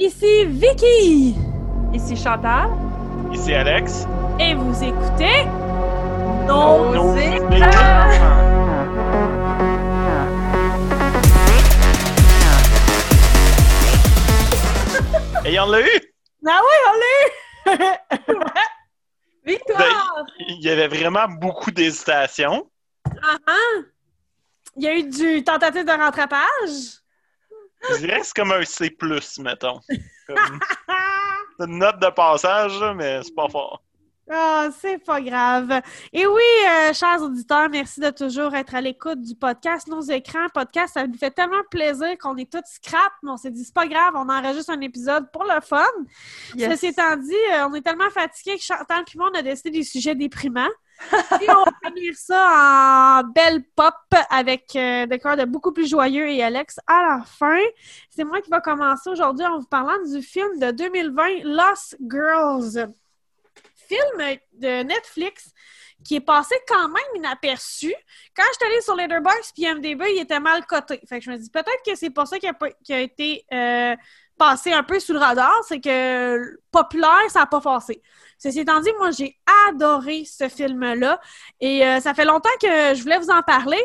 Ici Vicky Ici Chantal. Ici Alex. et vous écoutez Nos Nos. Et on l'a eu! Ah oui, on l'a eu! Victoire! Il y avait vraiment beaucoup d'hésitation. Ah, ah. Il y a eu du tentative de rattrapage? Je dirais que c'est comme un C+, mettons. Comme c'est une note de passage, mais c'est pas fort. Ah, c'est pas grave. Et oui, euh, chers auditeurs, merci de toujours être à l'écoute du podcast Nos écrans. Podcast, ça nous fait tellement plaisir qu'on est tous scrap, mais on s'est dit, c'est pas grave, on enregistre un épisode pour le fun. Yes. Ceci étant dit, euh, on est tellement fatigués que Chantal et moi, on a décidé des sujets déprimants. Et on va finir ça en belle pop avec euh, des de beaucoup plus joyeux et Alex à la fin. C'est moi qui va commencer aujourd'hui en vous parlant du film de 2020 Lost Girls. Film de Netflix qui est passé quand même inaperçu. Quand je suis allée sur Letterboxd puis MDB, il était mal coté. Fait que je me dis peut-être que c'est pour ça qu'il a, a été euh, passé un peu sous le radar, c'est que populaire, ça n'a pas passé. Ceci étant dit, moi, j'ai adoré ce film-là. Et euh, ça fait longtemps que je voulais vous en parler,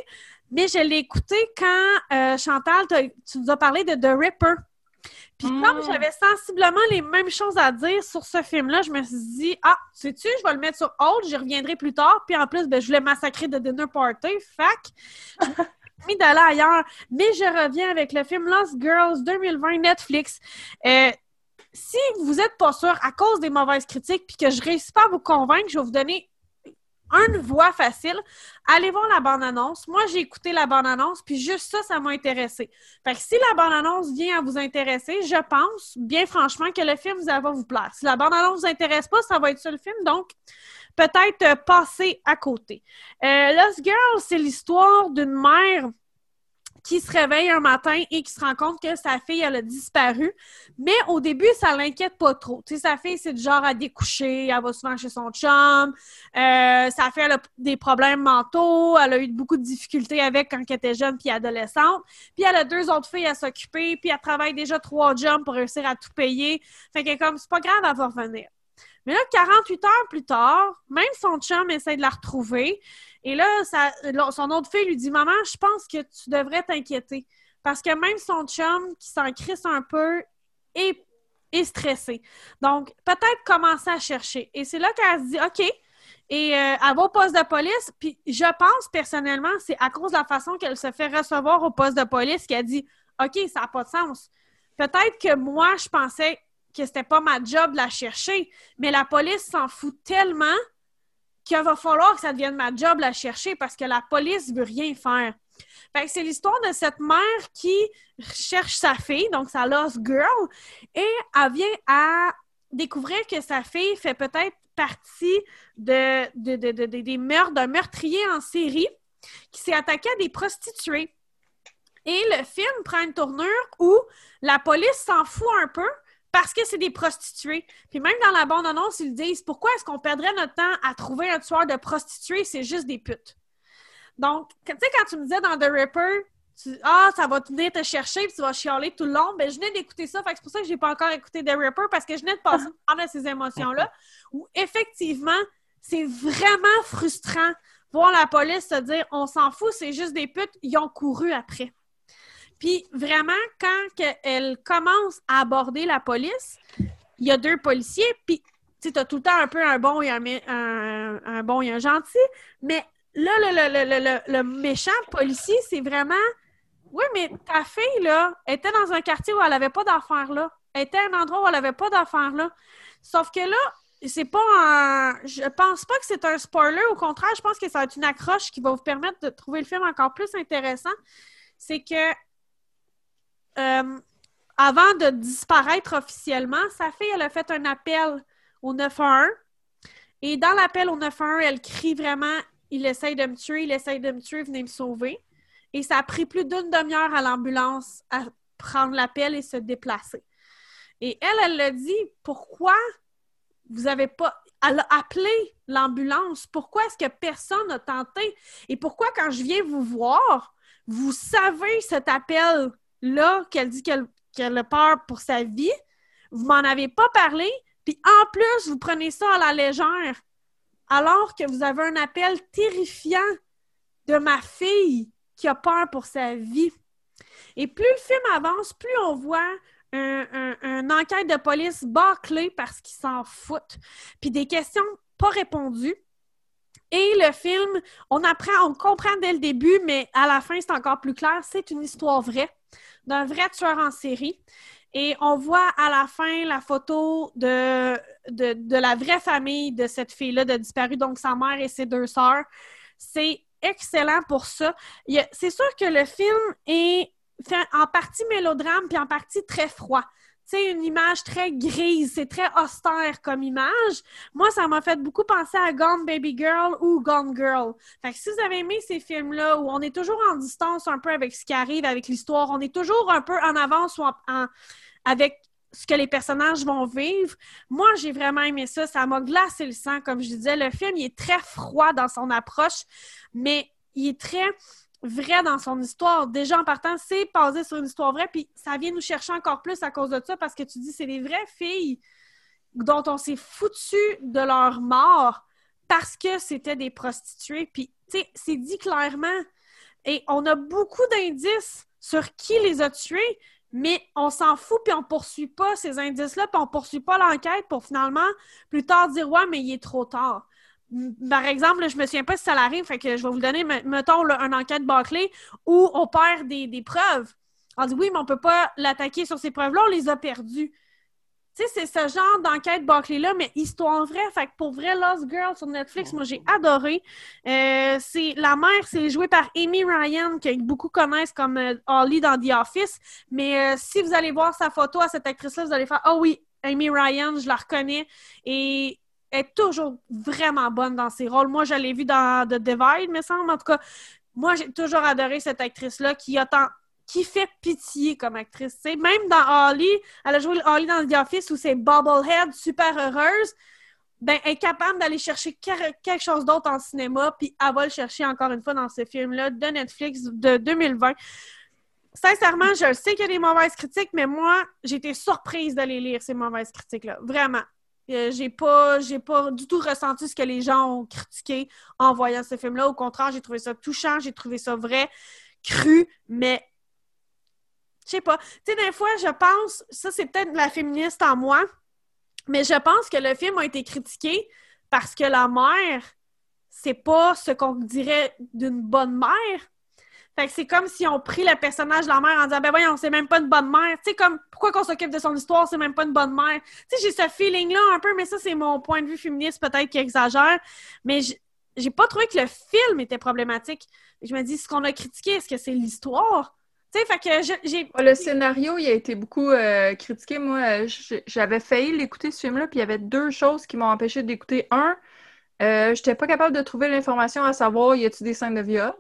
mais je l'ai écouté quand, euh, Chantal, tu nous as parlé de The Ripper. Puis Mm. comme j'avais sensiblement les mêmes choses à dire sur ce film-là, je me suis dit, ah, sais-tu, je vais le mettre sur hold, j'y reviendrai plus tard. Puis en plus, ben, je voulais massacrer de Dinner Party. Fac, d'aller ailleurs. Mais je reviens avec le film Lost Girls 2020 Netflix. Euh, si vous n'êtes pas sûr à cause des mauvaises critiques puis que je réussis pas à vous convaincre, je vais vous donner une voix facile. Allez voir la bande-annonce. Moi, j'ai écouté la bande-annonce, puis juste ça, ça m'a intéressé. Fait que si la bande-annonce vient à vous intéresser, je pense, bien franchement, que le film vous va vous plaire. Si la bande-annonce vous intéresse pas, ça va être ça le film, donc peut-être euh, passer à côté. Euh, Lost Girl, c'est l'histoire d'une mère qui se réveille un matin et qui se rend compte que sa fille, elle a disparu. Mais au début, ça l'inquiète pas trop. Tu sa fille, c'est du genre à découcher, elle va souvent chez son chum. Euh, sa fille, a des problèmes mentaux. Elle a eu beaucoup de difficultés avec quand elle était jeune puis adolescente. Puis elle a deux autres filles à s'occuper. Puis elle travaille déjà trois jobs pour réussir à tout payer. Fait que comme, c'est pas grave, elle va revenir. Mais là, 48 heures plus tard, même son chum essaie de la retrouver. Et là, ça- là, son autre fille lui dit Maman, je pense que tu devrais t'inquiéter. Parce que même son chum, qui s'en crisse un peu, est, est stressé. Donc, peut-être commencer à chercher. Et c'est là qu'elle se dit OK. Et euh, elle va au poste de police. Puis je pense personnellement, c'est à cause de la façon qu'elle se fait recevoir au poste de police qu'elle dit OK, ça n'a pas de sens. Peut-être que moi, je pensais que c'était pas ma job de la chercher, mais la police s'en fout tellement qu'il va falloir que ça devienne ma job la chercher parce que la police veut rien faire. Fait que c'est l'histoire de cette mère qui cherche sa fille, donc sa lost girl, et elle vient à découvrir que sa fille fait peut-être partie de- des meurtres, d'un meurtrier en série qui s'est attaqué à des prostituées. Et le film prend une tournure où la police s'en fout un peu parce que c'est des prostituées. Puis même dans la bande-annonce, ils disent pourquoi est-ce qu'on perdrait notre temps à trouver un tueur de prostituées, c'est juste des putes. Donc, tu sais, quand tu me disais dans The Ripper, tu- ah, ça va venir te chercher puis tu vas chialer tout le long, ben je venais d'écouter ça, fait que c'est pour ça que j'ai pas encore écouté The Ripper parce que je venais de passer par de ces émotions-là où effectivement, c'est vraiment frustrant voir la police se dire on s'en fout, c'est juste des putes, ils ont couru après. Puis vraiment, quand elle commence à aborder la police, il y a deux policiers, puis tu as tout le temps un peu un bon et un, bon et un gentil, mais là, le- le- le- le méchant policier, c'est vraiment Oui, mais ta fille, là, était dans un quartier où elle n'avait pas d'affaires là. Elle était à un endroit où elle n'avait pas d'affaires là. Sauf que là, c'est pas un. Je pense pas que c'est un spoiler. Au contraire, je pense que ça va être une accroche qui va vous permettre de trouver le film encore plus intéressant. C'est que euh, avant de disparaître officiellement, sa fille, elle a fait un appel au 911. Et dans l'appel au 911, elle crie vraiment Il essaye de me tuer, il essaye de me tuer, venez me sauver. Et ça a pris plus d'une demi-heure à l'ambulance à prendre l'appel et se déplacer. Et elle, elle l'a dit Pourquoi vous avez pas. Elle a appelé l'ambulance? Pourquoi est-ce que personne n'a tenté? Et pourquoi, quand je viens vous voir, vous savez cet appel-là qu'elle dit qu'elle a peur pour sa vie, vous m'en avez pas parlé, puis en plus, vous prenez ça à la légère, alors que vous avez un appel terrifiant de ma fille qui a peur pour sa vie. Et plus le film avance, plus on voit une enquête de police bâclée parce qu'ils s'en foutent. Puis des questions pas répondues. Et le film, on apprend, on comprend dès le début, mais à la fin, c'est encore plus clair. C'est une histoire vraie d'un vrai tueur en série. Et on voit à la fin la photo de, la vraie famille de cette fille-là de disparue, donc sa mère et ses deux sœurs. C'est excellent pour ça. C'est sûr que le film est en partie mélodrame puis en partie très froid. C'est une image très grise, c'est très austère comme image. Moi, ça m'a fait beaucoup penser à Gone Baby Girl ou Gone Girl. Fait que si vous avez aimé ces films-là où on est toujours en distance un peu avec ce qui arrive, avec l'histoire, on est toujours un peu en avance ou avec ce que les personnages vont vivre. Moi, j'ai vraiment aimé ça. Ça m'a glacé le sang, comme je disais. Le film, il est très froid dans son approche, mais il est très vrai dans son histoire. Déjà, en partant, c'est basé sur une histoire vraie, puis ça vient nous chercher encore plus à cause de ça, parce que tu dis, c'est des vraies filles dont on s'est foutu de leur mort parce que c'était des prostituées. Puis, tu sais, c'est dit clairement. Et on a beaucoup d'indices sur qui les a tués, mais on s'en fout, puis on poursuit pas ces indices-là, puis on poursuit pas l'enquête pour finalement plus tard dire Ouais, mais il est trop tard par exemple, je me souviens pas si ça l'arrive, fait que je vais vous donner, mettons, là, une enquête bâclée où on perd des, preuves. On dit oui, mais on peut pas l'attaquer sur ces preuves-là, on les a perdues. Tu sais, c'est ce genre d'enquête bâclée-là, mais histoire vraie. Fait que pour vrai, Lost Girl sur Netflix, moi, j'ai adoré. Euh, La mère, c'est joué par Amy Ryan, que beaucoup connaissent comme euh, Holly dans The Office. Mais euh, si vous allez voir sa photo à cette actrice-là, vous allez faire « Ah oh oui, Amy Ryan, je la reconnais. » Et est toujours vraiment bonne dans ses rôles. Moi, je l'ai vue dans The Divide, me semble. En tout cas, moi, j'ai toujours adoré cette actrice-là qui qui fait pitié comme actrice. Même dans Holly, elle a joué Holly dans The Office où c'est Bobblehead, super heureuse. Ben, elle est capable d'aller chercher quelque chose d'autre en cinéma, puis elle va le chercher encore une fois dans ce film-là de Netflix de 2020. Sincèrement, je sais qu'il y a des mauvaises critiques, mais moi, j'ai été surprise d'aller lire ces mauvaises critiques-là. Vraiment. Euh, j'ai pas j'ai pas du tout ressenti ce que les gens ont critiqué en voyant ce film-là. Au contraire, j'ai trouvé ça touchant, j'ai trouvé ça vrai, cru, mais je sais pas. Tu sais, des fois, je pense, ça c'est peut-être la féministe en moi, mais je pense que le film a été critiqué parce que la mère, c'est pas ce qu'on dirait d'une bonne mère. Fait que c'est comme si on pris le personnage de la mère en disant ben voyons, c'est même pas une bonne mère. Tu sais, comme pourquoi qu'on s'occupe de son histoire, c'est même pas une bonne mère? Tu sais, j'ai ce feeling-là un peu, mais ça, c'est mon point de vue féministe peut-être qui exagère. Mais j'ai pas trouvé que le film était problématique. Je me dis, ce qu'on a critiqué, est-ce que c'est l'histoire? Tu sais, fait que j'ai. Le scénario, il a été beaucoup euh, critiqué. Moi, j'avais failli l'écouter ce film-là, puis il y avait deux choses qui m'ont empêché d'écouter. Un, euh, j'étais pas capable de trouver l'information à savoir y a-t-il des scènes de viol?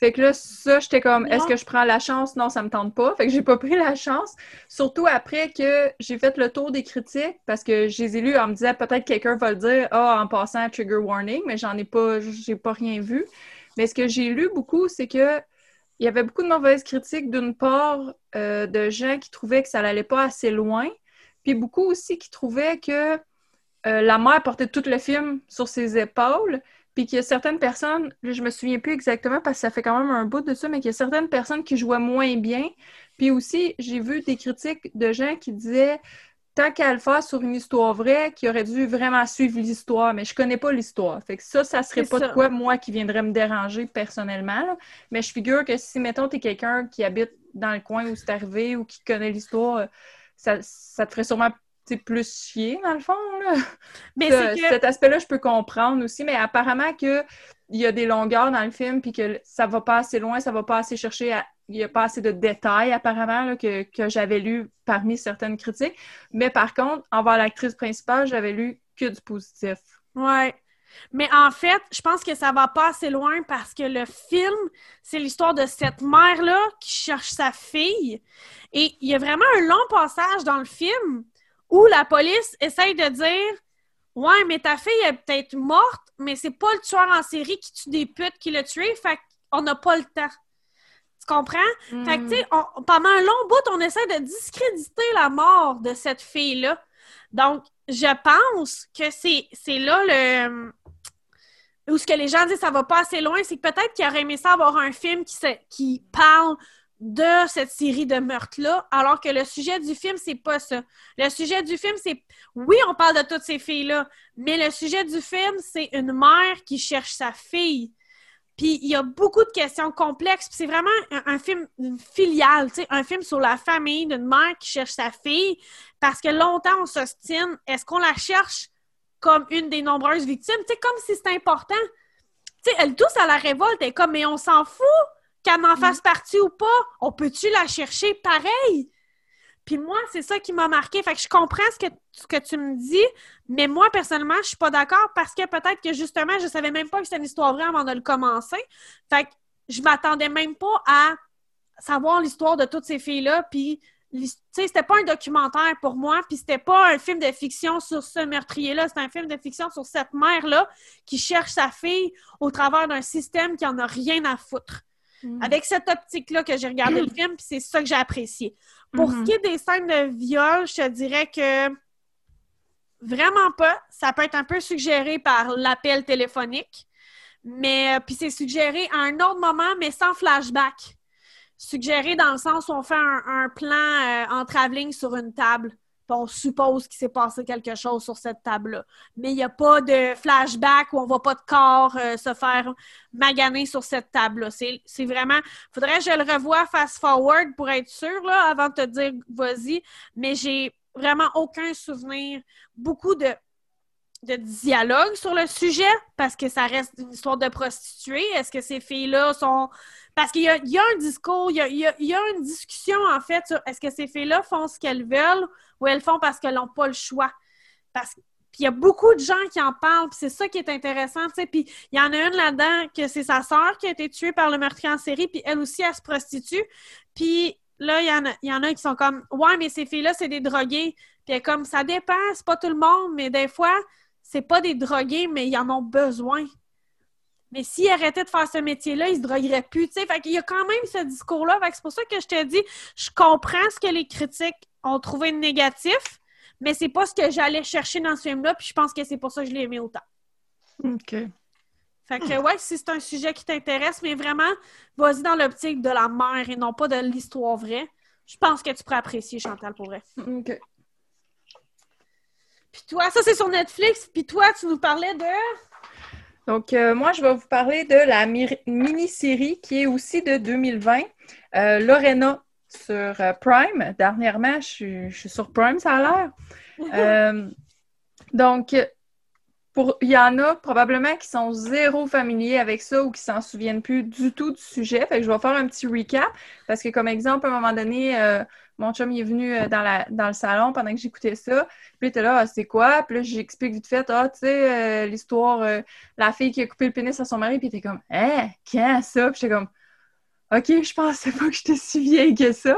Fait que là, ça, j'étais comme, est-ce que je prends la chance? Non, ça me tente pas. Fait que j'ai pas pris la chance. Surtout après que j'ai fait le tour des critiques, parce que j'ai les ai lus en me disant, peut-être quelqu'un va le dire, ah, en passant, trigger warning, mais j'en ai pas, j'ai pas rien vu. Mais ce que j'ai lu beaucoup, c'est que il y avait beaucoup de mauvaises critiques, d'une part, euh, de gens qui trouvaient que ça n'allait pas assez loin, puis beaucoup aussi qui trouvaient que euh, la mère portait tout le film sur ses épaules, puis qu'il y a certaines personnes, je me souviens plus exactement parce que ça fait quand même un bout de ça, mais qu'il y a certaines personnes qui jouaient moins bien. Puis aussi, j'ai vu des critiques de gens qui disaient tant qu'à le faire sur une histoire vraie, qui aurait dû vraiment suivre l'histoire, mais je connais pas l'histoire. Fait que ça, ça serait pas de quoi, moi, qui viendrait me déranger personnellement. Mais je figure que si, mettons, tu es quelqu'un qui habite dans le coin où c'est arrivé ou qui connaît l'histoire, ça, ça te ferait sûrement plus chier, dans le fond. Là. Mais Cet aspect-là, je peux comprendre aussi, mais apparemment qu'il y a des longueurs dans le film, puis que ça va pas assez loin, ça va pas assez chercher Il n'y a pas assez de détails, apparemment, que, j'avais lu parmi certaines critiques. Mais par contre, envers l'actrice principale, j'avais lu que du positif. Ouais. Mais en fait, je pense que ça va pas assez loin parce que le film, c'est l'histoire de cette mère-là qui cherche sa fille. Et il y a vraiment un long passage dans le film où la police essaye de dire Ouais, mais ta fille est peut-être morte, mais c'est pas le tueur en série qui tue des putes qui l'a tué, fait qu'on n'a pas le temps. Tu comprends? Fait que, tu pendant un long bout, on essaie de discréditer la mort de cette fille-là. Donc, je pense que c'est c'est là le. Où ce que les gens disent ça va pas assez loin, c'est que peut-être qu'ils auraient aimé ça avoir un film qui, se- qui parle de cette série de meurtres-là, alors que le sujet du film, c'est pas ça. Le sujet du film, c'est. Oui, on parle de toutes ces filles-là, mais le sujet du film, c'est une mère qui cherche sa fille. Puis il y a beaucoup de questions complexes. Puis c'est vraiment un, film, une filiale, un film sur la famille d'une mère qui cherche sa fille. Parce que longtemps, on s'ostine. Est-ce qu'on la cherche comme une des nombreuses victimes? Tu sais, comme si c'était important. Tu sais, elle tousse à la révolte. Est comme, mais on s'en fout qu'elle en fasse partie ou pas. On peut-tu la chercher pareil? Puis moi, c'est ça qui m'a marqué. Fait que je comprends ce que, ce que tu me dis, mais moi, personnellement, je suis pas d'accord parce que peut-être que justement, je savais même pas que c'était une histoire vraie avant de le commencer. Fait que je m'attendais même pas à savoir l'histoire de toutes ces filles-là. Puis, tu sais, c'était pas un documentaire pour moi, puis c'était pas un film de fiction sur ce meurtrier-là. C'était un film de fiction sur cette mère-là qui cherche sa fille au travers d'un système qui en a rien à foutre. Mm. Avec cette optique-là que j'ai regardé le film, puis c'est ça que j'ai apprécié. Pour ce qui est des scènes de viol, je te dirais que vraiment pas. Ça peut être un peu suggéré par l'appel téléphonique, mais euh, puis c'est suggéré à un autre moment, mais sans flashback. Suggéré dans le sens où on fait un, un plan euh, en travelling sur une table. On suppose qu'il s'est passé quelque chose sur cette table-là. Mais il n'y a pas de flashback où on voit pas de corps euh, se faire maganer sur cette table-là. C'est vraiment. Faudrait que je le revoie fast-forward pour être sûr, là, avant de te dire vas-y. Mais j'ai vraiment aucun souvenir. Beaucoup de, de dialogue sur le sujet parce que ça reste une histoire de prostituées. Est-ce que ces filles-là sont. Parce qu'il y y a un discours, il y a- il y a une discussion en fait sur est-ce que ces filles-là font ce qu'elles veulent ou elles font parce qu'elles n'ont pas le choix. Parce puis il y a beaucoup de gens qui en parlent, puis c'est ça qui est intéressant. Puis il y en a une là-dedans que c'est sa sœur qui a été tuée par le meurtrier en série, puis elle aussi, elle se prostitue. Puis là, il y en a, y qui sont comme Ouais, mais ces filles-là, c'est des drogués. Puis comme ça dépend, c'est pas tout le monde, mais des fois, c'est pas des drogués, mais ils en ont besoin. Mais s'ils arrêtaient de faire ce métier-là, ils se drogueraient plus, tu. Fait y a quand même ce discours-là. C'est pour ça que je te dis, je comprends ce que les critiques ont trouvé négatif, mais c'est pas ce que j'allais chercher dans ce film-là, puis je pense que c'est pour ça que je l'ai aimé autant. OK. Fait que, ouais, si c'est un sujet qui t'intéresse, mais vraiment, vas-y dans l'optique de la mère et non pas de l'histoire vraie. Je pense que tu pourrais apprécier, Chantal, pour vrai. OK. Puis toi, ça, c'est sur Netflix. Puis toi, tu nous parlais de... Donc, euh, moi, je vais vous parler de la mi- mini-série qui est aussi de 2020, euh, Lorena sur euh, Prime. Dernièrement, je suis, je suis sur Prime, ça a l'air. Euh, donc, pour, il y en a probablement qui sont zéro familiers avec ça ou qui s'en souviennent plus du tout du sujet. Fait que je vais faire un petit recap parce que, comme exemple, à un moment donné, euh, mon chum il est venu dans, la, dans le salon pendant que j'écoutais ça. Puis il était là, Ah, c'est quoi? Puis là, j'explique vite fait, ah, tu sais, euh, l'histoire, euh, la fille qui a coupé le pénis à son mari, puis il était comme, hein, quand ça? Puis j'étais comme, OK, je pensais pas que j'étais si vieille que ça.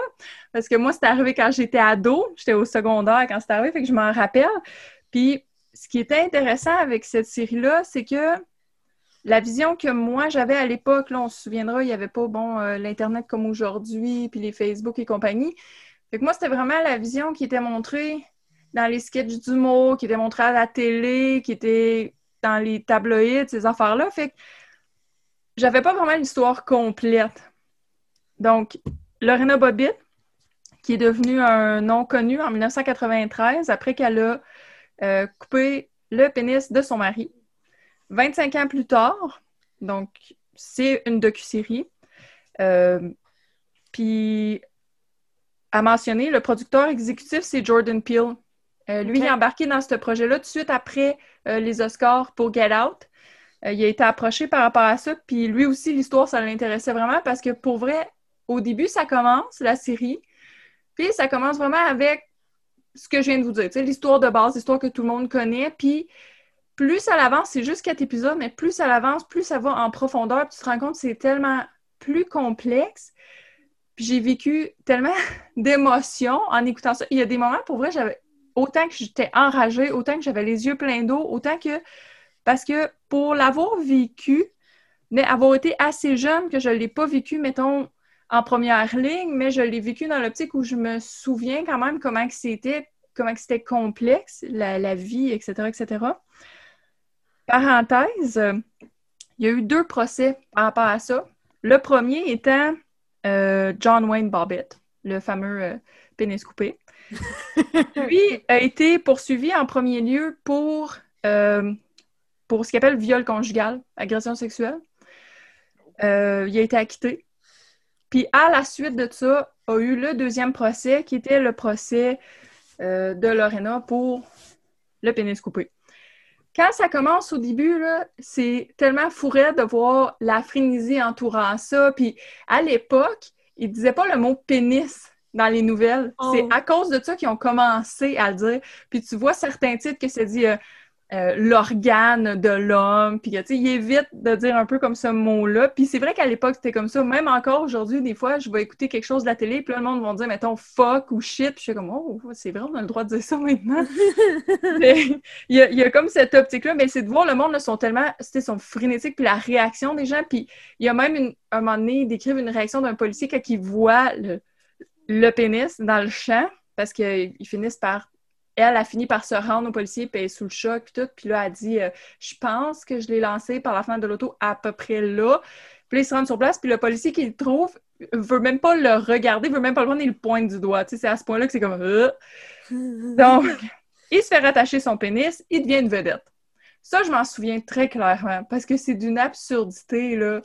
Parce que moi, c'était arrivé quand j'étais ado. J'étais au secondaire quand c'était arrivé, fait que je m'en rappelle. Puis, ce qui était intéressant avec cette série-là, c'est que la vision que moi j'avais à l'époque, là, on se souviendra, il n'y avait pas, bon, euh, l'Internet comme aujourd'hui, puis les Facebook et compagnie. Fait que moi, c'était vraiment la vision qui était montrée dans les sketchs d'humour, qui était montrée à la télé, qui était dans les tabloïds, ces affaires-là. Fait que j'avais pas vraiment l'histoire complète. Donc, Lorena Bobbitt, qui est devenue un nom connu en 1993, après qu'elle a euh, coupé le pénis de son mari. 25 ans plus tard, donc c'est une docu-série. Euh, puis, à mentionner, le producteur exécutif, c'est Jordan Peele. Euh, lui, il est embarqué dans ce projet-là tout de suite après euh, les Oscars pour Get Out. Euh, il a été approché par rapport à ça, puis lui aussi, l'histoire, ça l'intéressait vraiment parce que pour vrai, au début, ça commence, la série, puis ça commence vraiment avec ce que je viens de vous dire, l'histoire de base, l'histoire que tout le monde connaît, puis plus ça avance, c'est juste quatre épisodes, mais plus ça avance, plus ça va en profondeur, puis tu te rends compte que c'est tellement plus complexe. Puis j'ai vécu tellement d'émotions en écoutant ça. Il y a des moments, pour vrai, j'avais autant que j'étais enragée, autant que j'avais les yeux pleins d'eau, autant que parce que pour l'avoir vécu, mais avoir été assez jeune que je ne l'ai pas vécu, mettons, en première ligne, mais je l'ai vécu dans l'optique où je me souviens quand même comment c'était, comment c'était complexe, la, vie, etc., etc. Parenthèse, il y a eu deux procès par rapport à ça. Le premier étant euh, John Wayne Bobbitt, le fameux euh, pénis coupé. Lui a été poursuivi en premier lieu pour, euh, pour ce qu'il appelle viol conjugal, agression sexuelle. il a été acquitté. Puis à la suite de ça, a eu le deuxième procès qui était le procès de Lorena pour le pénis coupé quand ça commence au début, c'est tellement fourré de voir la frénésie entourant ça. Puis à l'époque, ils disaient pas le mot pénis dans les nouvelles. C'est oh. à cause de ça qu'ils ont commencé à le dire. Puis tu vois certains titres que c'est dit euh, euh, l'organe de l'homme, puis tu il évite de dire un peu comme ce mot-là. Puis c'est vrai qu'à l'époque, c'était comme ça. Même encore aujourd'hui, des fois, je vais écouter quelque chose de la télé, puis là, le monde va dire, mettons, fuck ou shit, puis je suis comme, oh, c'est vrai, on a le droit de dire ça maintenant. il, y a, il, y a, comme cette optique-là, mais c'est de voir le monde, là, sont tellement, c'était son frénétique, puis la réaction des gens, puis il y a même une, un moment donné, ils décrivent une réaction d'un policier quand il voit le, le pénis dans le champ, parce qu'ils finissent par elle a fini par se rendre au policier, puis elle est sous le choc, puis tout. Puis là, elle dit euh, Je pense que je l'ai lancé par la fenêtre de l'auto à peu près là. Puis là, il se rend sur place, puis le policier qui le trouve veut même pas le regarder, veut même pas le prendre, il le pointe du doigt. Tu sais, c'est à ce point-là que c'est comme. Euh. Donc, il se fait rattacher son pénis, il devient une vedette. Ça, je m'en souviens très clairement, parce que c'est d'une absurdité, là.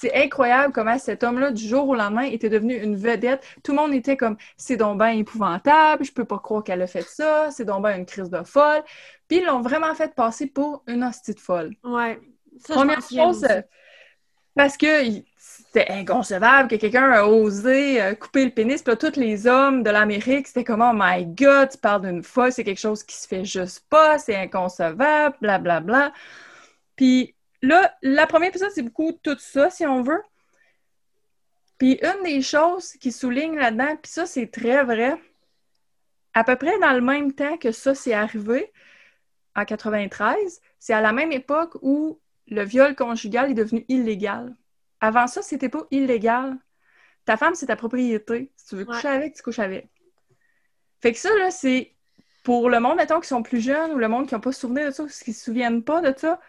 C'est incroyable comment cet homme-là, du jour au lendemain, était devenu une vedette. Tout le monde était comme c'est donc bien épouvantable, je peux pas croire qu'elle a fait ça, c'est donc une crise de folle. Puis ils l'ont vraiment fait passer pour une hostie de folle. Ouais. Première chose, parce que c'était inconcevable que quelqu'un a osé euh, couper le pénis. Puis là, tous les hommes de l'Amérique, c'était comme Oh my God, tu parles d'une folle, c'est quelque chose qui se fait juste pas, c'est inconcevable, blablabla. Bla, bla. Puis là, la première épisode, c'est beaucoup tout ça, si on veut. Puis une des choses qui souligne là-dedans, puis ça, c'est très vrai, à peu près dans le même temps que ça s'est arrivé, en 93, c'est à la même époque où le viol conjugal est devenu illégal. Avant ça, c'était pas illégal. Ta femme, c'est ta propriété. Si tu veux coucher avec, tu couches avec. Fait que ça, là, c'est pour le monde, mettons, qui sont plus jeunes ou le monde qui n'a pas souvenir de ça, qui ne se souviennent pas de ça,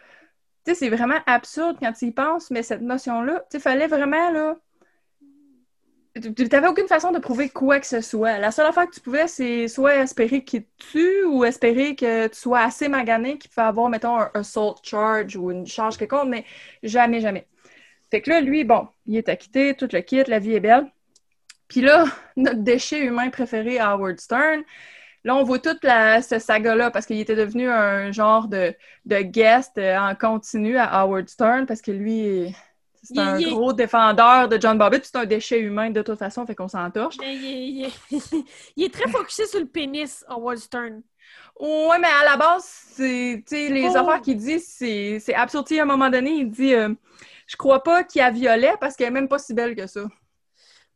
c'est vraiment absurde quand tu y penses, mais cette notion-là, tu fallait vraiment, là... Tu n'avais aucune façon de prouver quoi que ce soit. La seule affaire que tu pouvais, c'est soit espérer qu'il te tue ou espérer que tu sois assez magané qu'il peut avoir, mettons, un assault charge ou une charge quelconque, mais jamais, jamais. Fait que là, lui, bon, il est acquitté, tout le kit, la vie est belle. Puis là, notre déchet humain préféré, Howard Stern, Là, on voit toute la, ce saga-là parce qu'il était devenu un genre de, de guest euh, en continu à Howard Stern parce que lui, c'est un gros défendeur de John Bobbitt, c'est un déchet humain de toute façon, fait qu'on s'en torche. Il, est très focusé sur le pénis, Howard Stern. Ouais, mais à la base, c'est les oh. affaires qu'il dit, c'est absurde. À un moment donné, il dit euh, Je crois pas qu'il a violé parce qu'elle est même pas si belle que ça.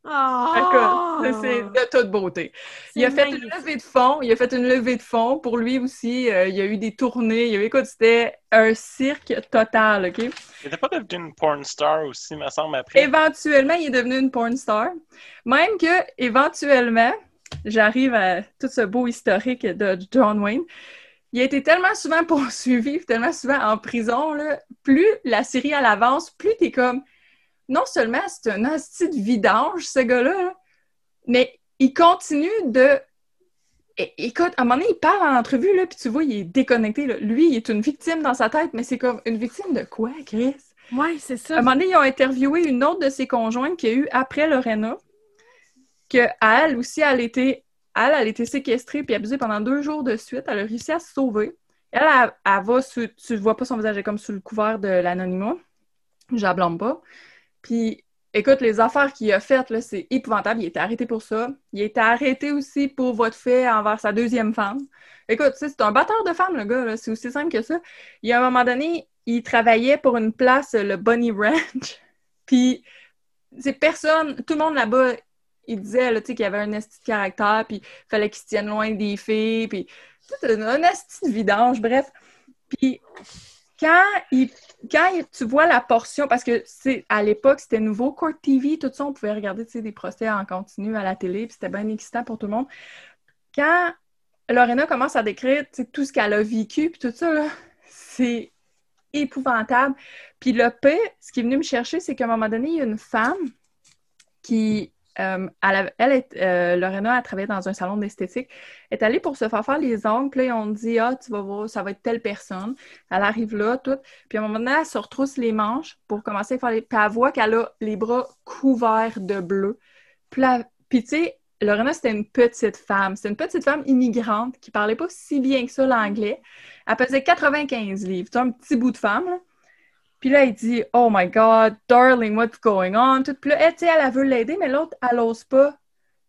Oh! C'est de toute beauté. Il a fait une levée de fonds. Il a fait une levée de fonds pour lui aussi. Euh, il y a eu des tournées. Il a eu, écoute, c'était un cirque total, OK? Il n'était pas devenu une porn star aussi, me semble, après. Éventuellement, il est devenu une porn star. Même que, éventuellement, j'arrive à tout ce beau historique de John Wayne. Il a été tellement souvent poursuivi, tellement souvent en prison, là, plus la série à l'avance, plus t'es comme non seulement c'est un hostie de vidange, ce gars-là, mais il continue de. écoute, à un moment donné, il parle en entrevue, là, puis tu vois, il est déconnecté. Lui, il est une victime dans sa tête, mais c'est comme une victime de quoi, Chris? Oui, c'est ça. À un moment donné, ils ont interviewé une autre de ses conjointes qui a eu après Lorena, que elle aussi, elle était, elle, elle a été séquestrée puis abusée pendant deux jours de suite. Elle a réussi à se sauver. Elle, elle, va sous, tu vois pas son visage, elle est comme sous le couvert de l'anonymat. Je la blâme pas. Puis, écoute, les affaires qu'il a faites, c'est épouvantable. Il été arrêté pour ça. Il a été arrêté aussi pour votre fait envers sa deuxième femme. Écoute, c'est un batteur de femmes, le gars. C'est aussi simple que ça. Il y a un moment donné, il travaillait pour une place, le Bunny Ranch. Puis, c'est personne, tout le monde là-bas, il disait qu'il y avait un esti de caractère, puis il fallait qu'il se tienne loin des filles, puis un esti de vidange, bref. Puis, quand, il, quand tu vois la portion, parce que c'est à l'époque, c'était nouveau, Court TV, tout ça, on pouvait regarder des procès en continu à la télé, puis c'était bien excitant pour tout le monde. Quand Lorena commence à décrire tout ce qu'elle a vécu, puis tout ça, c'est épouvantable. Puis le pire, ce qui est venu me chercher, c'est qu'à un moment donné, il y a une femme qui, euh, elle, euh, Lorena, elle travaillait dans un salon d'esthétique, est allée pour se faire faire les ongles, puis on dit, ah, tu vas voir, ça va être telle personne. Elle arrive là, tout. Puis à un moment donné, elle se retrousse les manches pour commencer à faire les... Puis elle voit qu'elle a les bras couverts de bleu. Puis, tu sais, Lorena, c'était une petite femme. C'était une petite femme immigrante qui parlait pas si bien que ça l'anglais. Elle pesait 95 livres. Tu un petit bout de femme, là. Puis là, elle dit « Oh my God, darling, what's going on? » Tout. Puis là, elle, sais, elle, elle veut l'aider, mais l'autre, elle n'ose pas.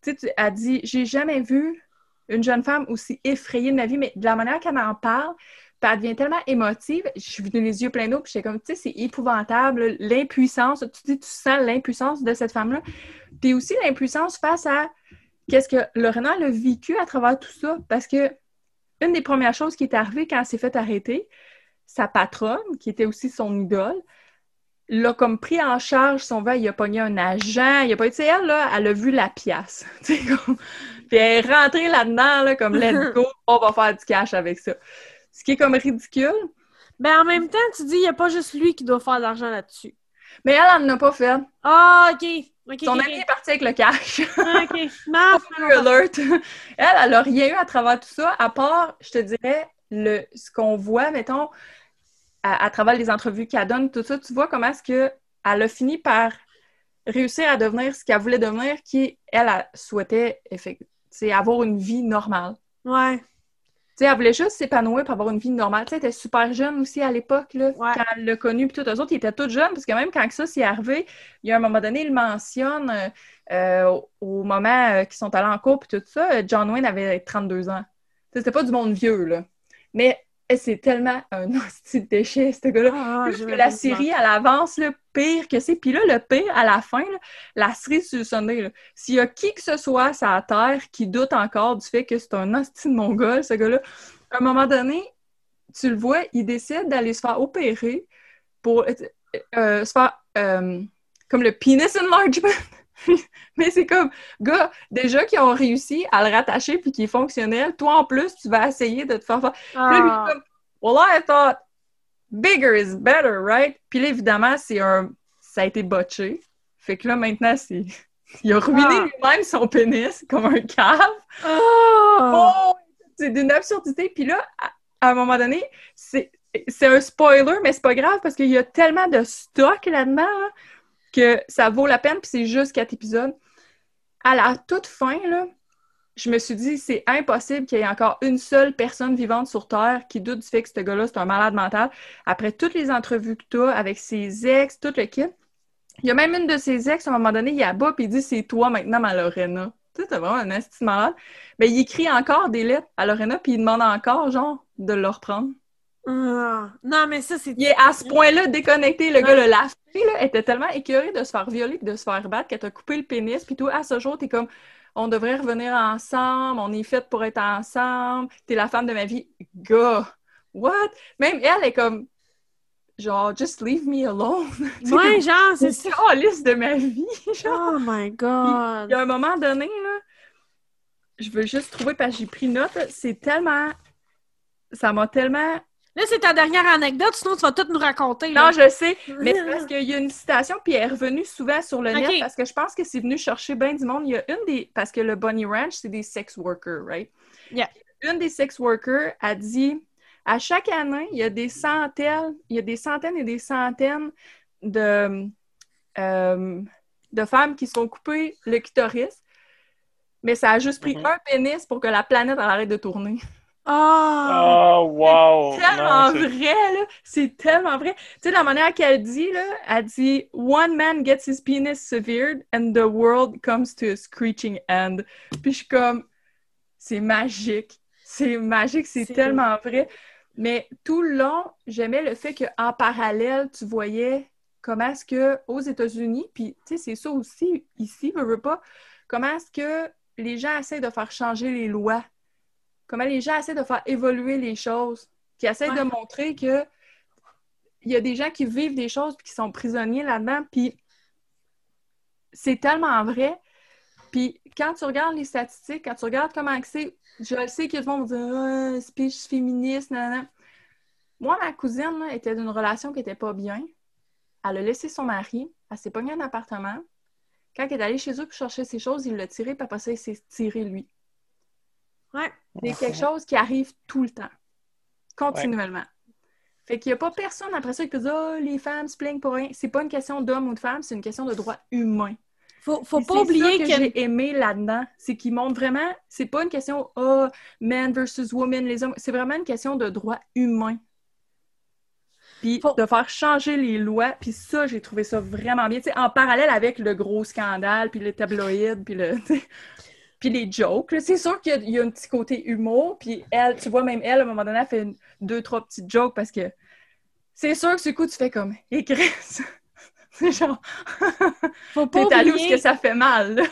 Tu sais, elle dit « J'ai jamais vu une jeune femme aussi effrayée de ma vie, mais de la manière qu'elle m'en parle, elle devient tellement émotive. Je suis venue les yeux pleins d'eau, puis j'étais comme, tu sais, c'est épouvantable, l'impuissance. Tu dis, tu sens l'impuissance de cette femme-là. Puis aussi l'impuissance face à qu'est-ce que Lorena a vécu à travers tout ça. Parce que une des premières choses qui est arrivée quand elle s'est fait arrêter, sa patronne, qui était aussi son idole, l'a comme pris en charge, son verre, il a pogné un agent, il a pas... Tu sais, elle, là, elle a vu la pièce. Comme... Puis elle est rentrée là-dedans, là, comme « let's go, on va faire du cash avec ça ». Ce qui est comme ridicule. Ben, en même temps, tu dis, il n'y a pas juste lui qui doit faire de l'argent là-dessus. Mais elle, elle n'en a pas fait. Ah, OK. Son ami est parti avec le cash. Ah, OK. Alert. Elle, elle n'a rien eu à travers tout ça, à part, je te dirais, le, ce qu'on voit, mettons, à, à travers les entrevues qu'elle donne, tout ça, tu vois comment est-ce que elle a fini par réussir à devenir ce qu'elle voulait devenir, qui, elle, elle souhaitait avoir une vie normale. Ouais. Tu sais, elle voulait juste s'épanouir pour avoir une vie normale. Tu sais, elle était super jeune aussi à l'époque, là, Ouais. quand elle l'a connu. Puis tous eux autres, ils étaient tous jeunes, parce que même quand ça s'est arrivé, il y a un moment donné, il mentionne euh, au- moment euh, qu'ils sont allés en cours, puis tout ça, John Wayne avait 32 ans. Tu sais, C'était pas du monde vieux, là. Mais eh, c'est tellement un hostie de déchet, ce gars-là. Ah, Plus que la série, elle avance, le pire que c'est. Puis là, le pire, à la fin, là, la série sur le Sunday, s'il y a qui que ce soit sur la Terre qui doute encore du fait que c'est un hostie de mongol, ce gars-là, à un moment donné, tu le vois, il décide d'aller se faire opérer pour euh, se faire euh, comme le penis enlargement. Mais c'est comme, gars, déjà qu'ils ont réussi à le rattacher puis qu'il est fonctionnel, toi en plus, tu vas essayer de te faire faire puis là, lui, Ah. comme, well, I thought bigger is better, right? Puis là, évidemment, c'est un... ça a été botché. Fait que là, maintenant, c'est... Il a ruiné Ah. lui-même son pénis comme un cave. Ah. Oh! C'est d'une absurdité. Puis là, à, à un moment donné, c'est c'est un spoiler, mais c'est pas grave parce qu'il y a tellement de stock là-dedans là, que ça vaut la peine. Puis c'est juste quatre épisodes. À la toute fin, là, je me suis dit, c'est impossible qu'il y ait encore une seule personne vivante sur Terre qui doute du fait que ce gars-là, c'est un malade mental. Après toutes les entrevues que tu as avec ses ex, tout le kit, il y a même une de ses ex, à un moment donné, il abat puis il dit c'est toi maintenant, ma Lorena. Tu sais, vraiment un esti de malade. Mais il écrit encore des lettres à Lorena puis il demande encore, genre, de le reprendre. Ah. Non, mais ça, c'est. Il est à ce point-là déconnecté. Le gars, le la fille, là, était tellement écœurée de se faire violer de se faire battre qu'elle t'a coupé le pénis. Puis toi, à ce jour, t'es comme, on devrait revenir ensemble, on est fait pour être ensemble, t'es la femme de ma vie. Gars, what? Même elle est comme, genre, just leave me alone. Ouais, genre, c'est c'est ça. liste de ma vie. Genre, Oh my il god. y a un moment donné, là, je veux juste trouver parce que j'ai pris note, c'est tellement. Ça m'a tellement. Là, c'est ta dernière anecdote, sinon tu vas tout nous raconter. là. Non, je sais, mais c'est parce qu'il y a une citation, puis elle est revenue souvent sur le net parce que je pense que c'est venu chercher bien du monde. Il y a une des. Parce que le Bunny Ranch, c'est des sex workers, right? Yeah. Une des sex workers a dit à chaque année, il y a des centaines, il y a des centaines et des centaines de, euh, de femmes qui se sont coupées le clitoris, mais ça a juste pris Mhm. un pénis pour que la planète arrête de tourner. Ah! Oh, wow! tellement Non, c'est- vrai, là. C'est tellement vrai. Tu sais, la manière qu'elle dit, là, elle dit « One man gets his penis severed and the world comes to a screeching end. » Puis je suis comme, c'est magique. C'est magique, c'est C'est- tellement vrai. Mais tout le long, j'aimais le fait qu'en parallèle, tu voyais comment est-ce que aux États-Unis, puis tu sais, c'est ça aussi ici, veux, veux pas, comment est-ce que les gens essaient de faire changer les lois comment les gens essaient de faire évoluer les choses, qui essaient Ouais. de montrer que il y a des gens qui vivent des choses puis qui sont prisonniers là-dedans, puis c'est tellement vrai. Puis quand tu regardes les statistiques, quand tu regardes comment c'est, je sais que le monde va dire ah, speech féministe, nan, Moi, ma cousine là, était d'une relation qui n'était pas bien. Elle a laissé son mari, elle s'est pognée un appartement. Quand elle est allée chez eux pour chercher ses choses, il l'a tiré, puis après ça, il s'est tiré lui. Ouais. C'est quelque chose qui arrive tout le temps, continuellement. Fait qu'il n'y a pas personne après ça qui peut dire oh, les femmes se plaignent pour rien. C'est pas une question d'homme ou de femme, c'est une question de droit humain. Faut, faut pas oublier que, j'ai aimé là-dedans, c'est qu'ils montrent vraiment, c'est pas une question oh, man versus woman, les hommes, c'est vraiment une question de droit humain. Puis de faire changer les lois, puis ça, j'ai trouvé ça vraiment bien. en parallèle avec le gros scandale, puis les tabloïds, puis le. Puis les jokes. C'est sûr qu'il y, a un petit côté humour. Puis elle, tu vois, même elle, à un moment donné, elle fait deux, trois petites jokes parce que c'est sûr que ce coup, tu fais comme écrit. C'est genre. Faut pas oublier que ça fait mal.